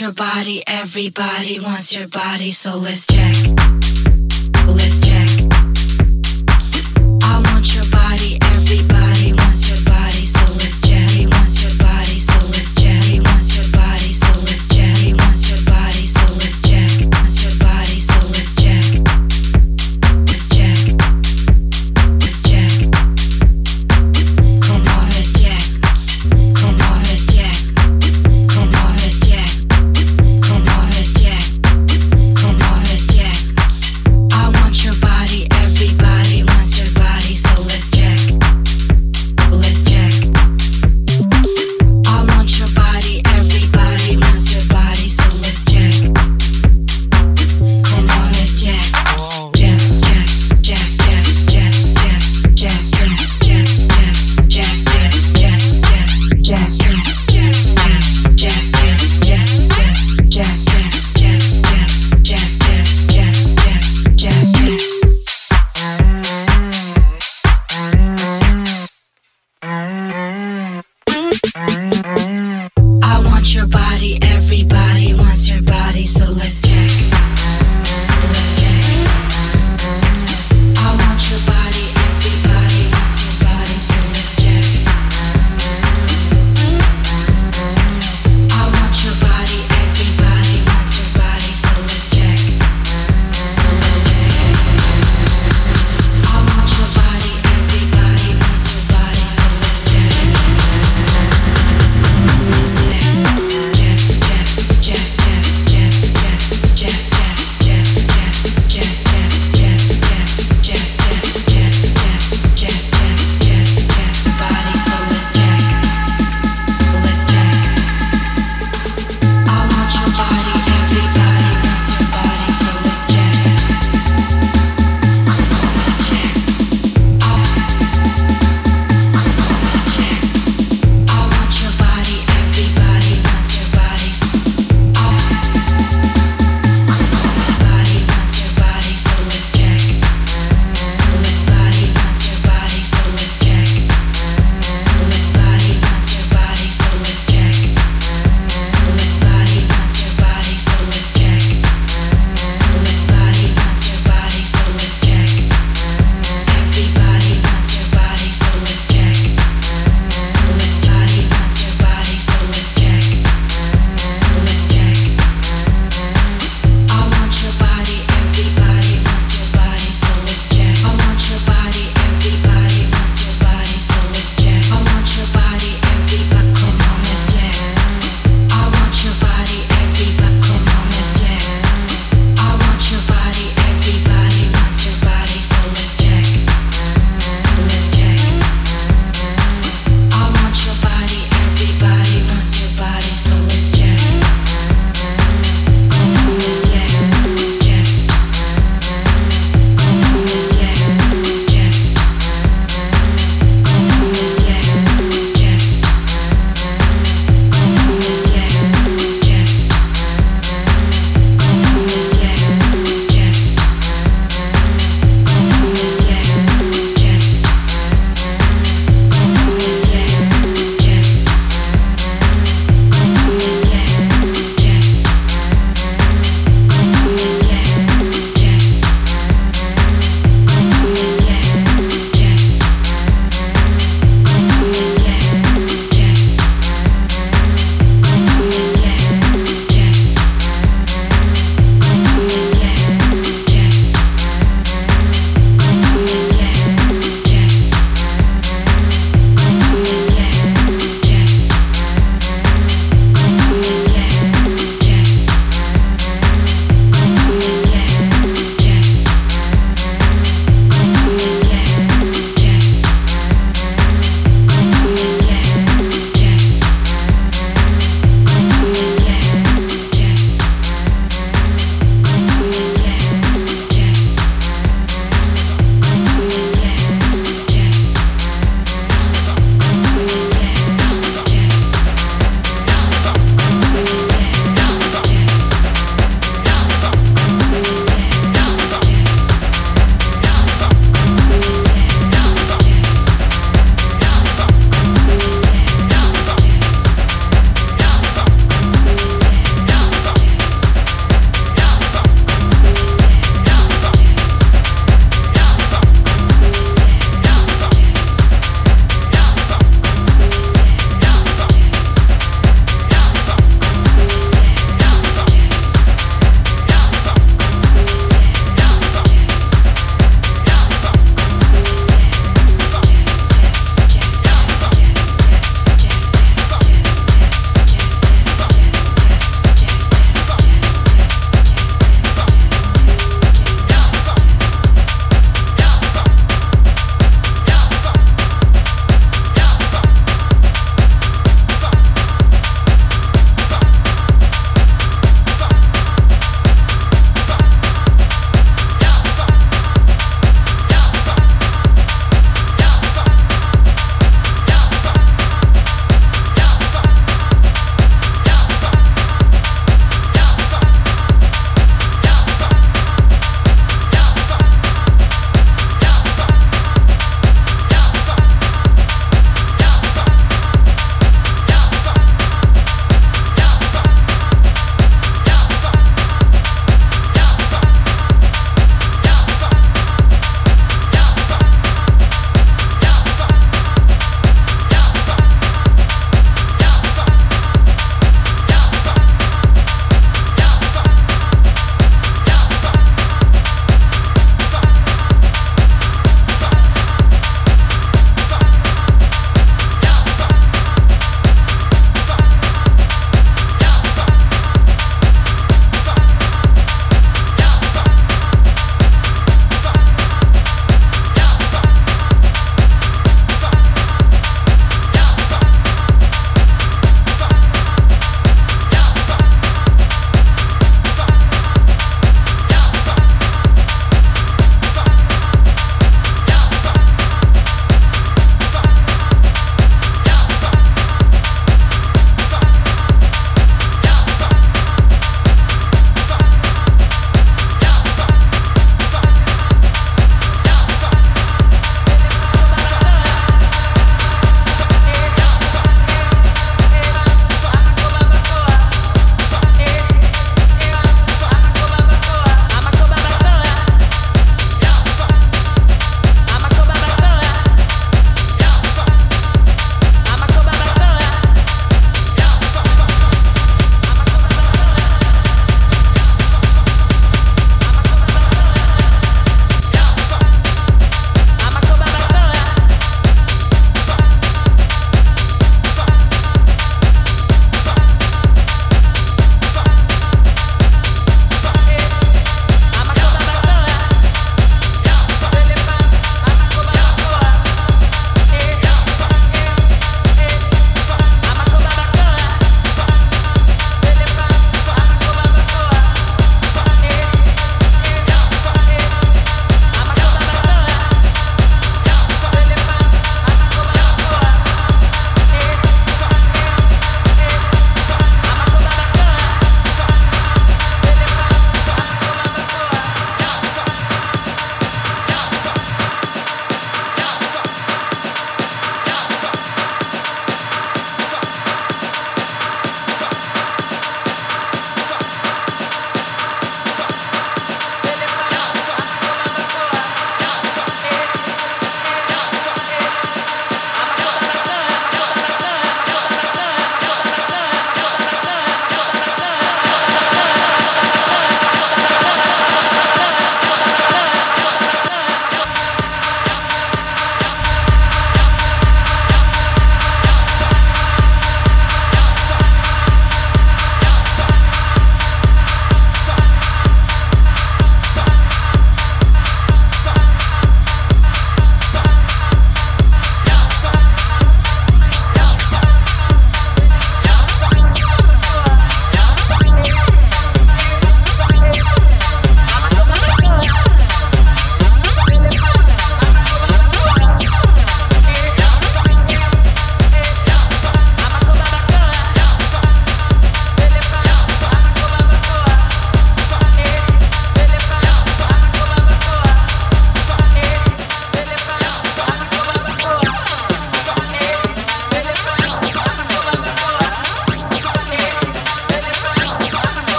your body, everybody wants your body, so let's check.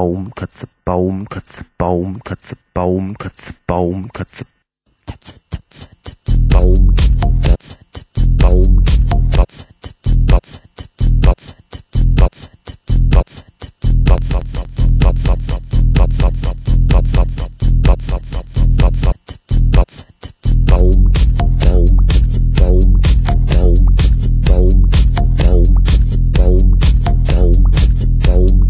Baum, Katze, Baum, Katze, Baum, Katze, Baum, Katze, Baum, Katze. Katze, Katze, Katze, Baum, Katze, Katze, Baum, Katze, Katze, Katze, Katze, Katze, Katze, Baum, Baum, Katze, Baum, Baum, Katze, Baum, Baum, Katze, Baum, Baum, Katze, Baum,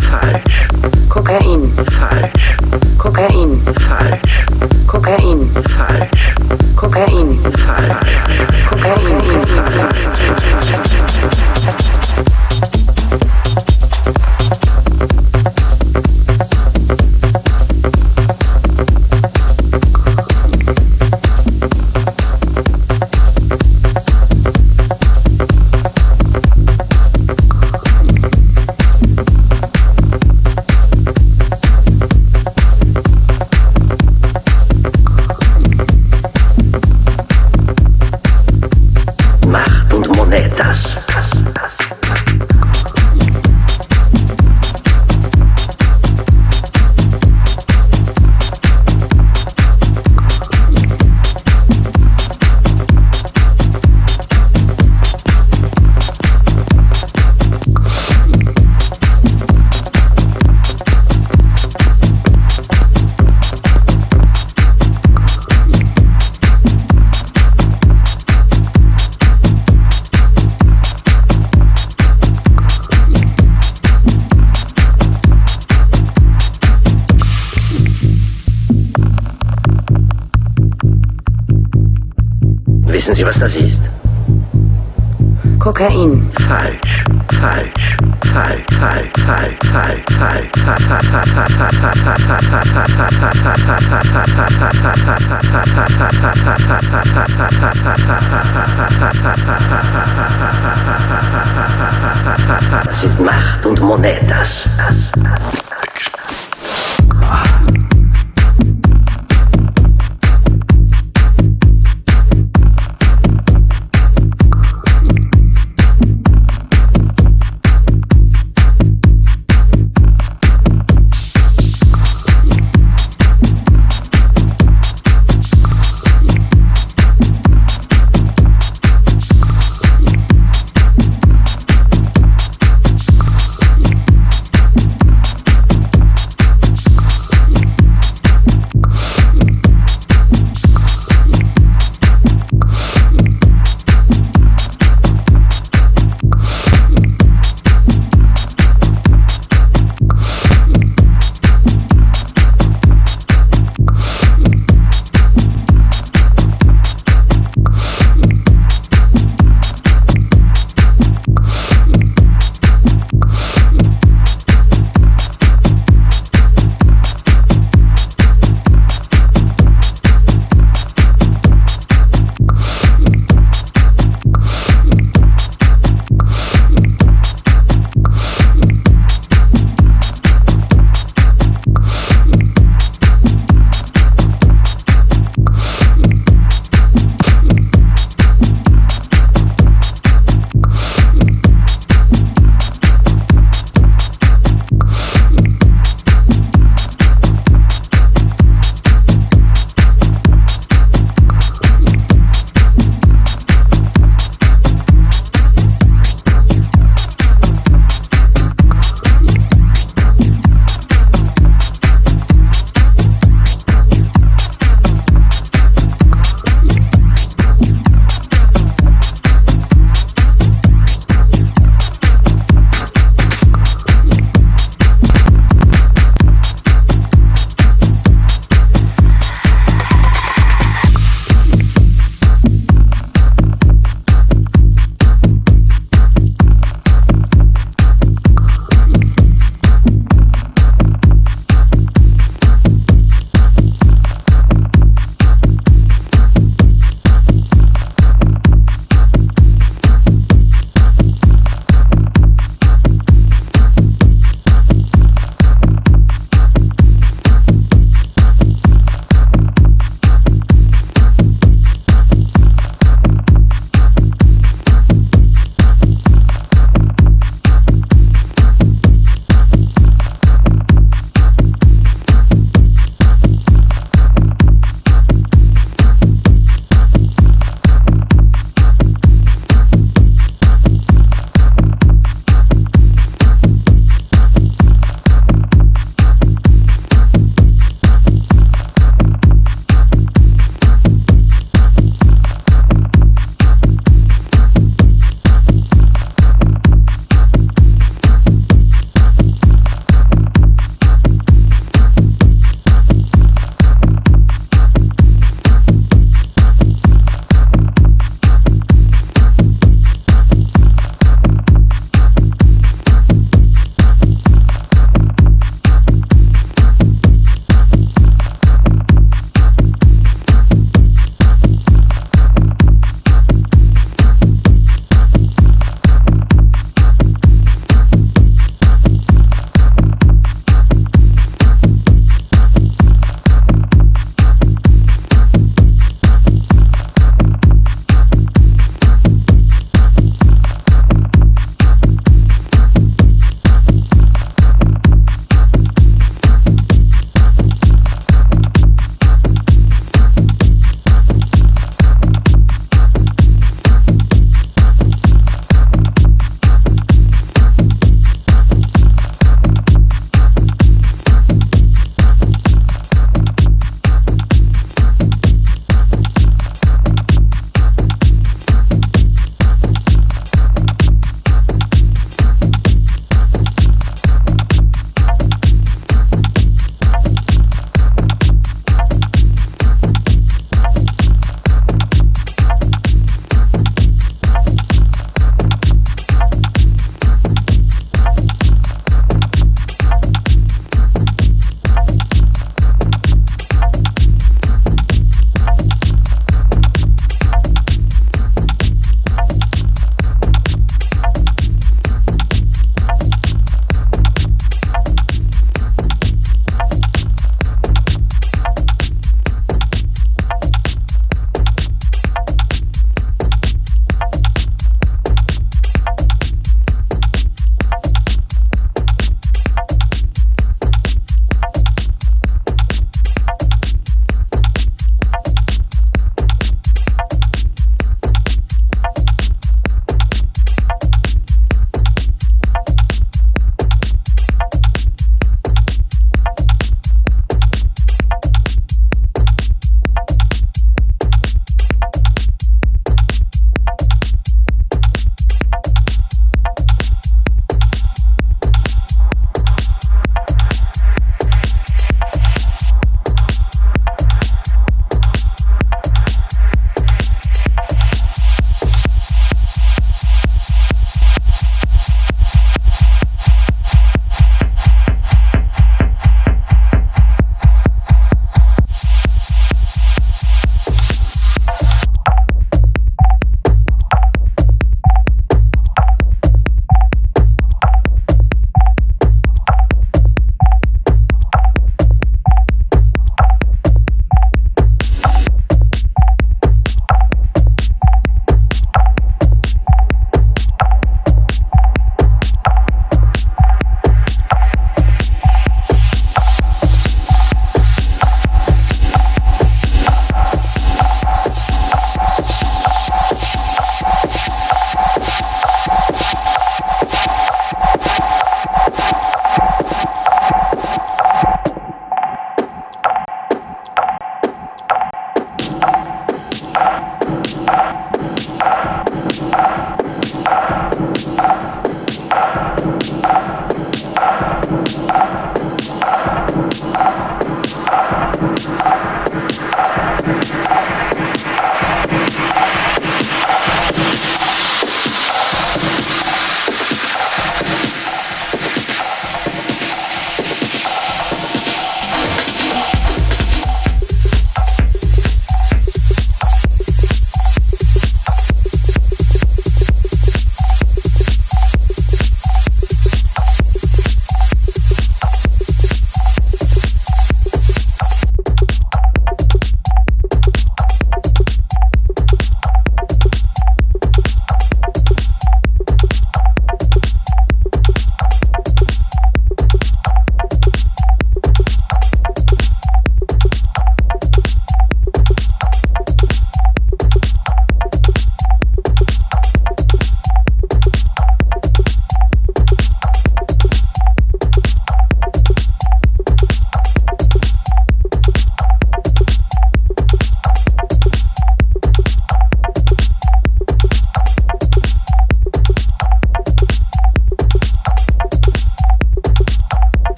嗨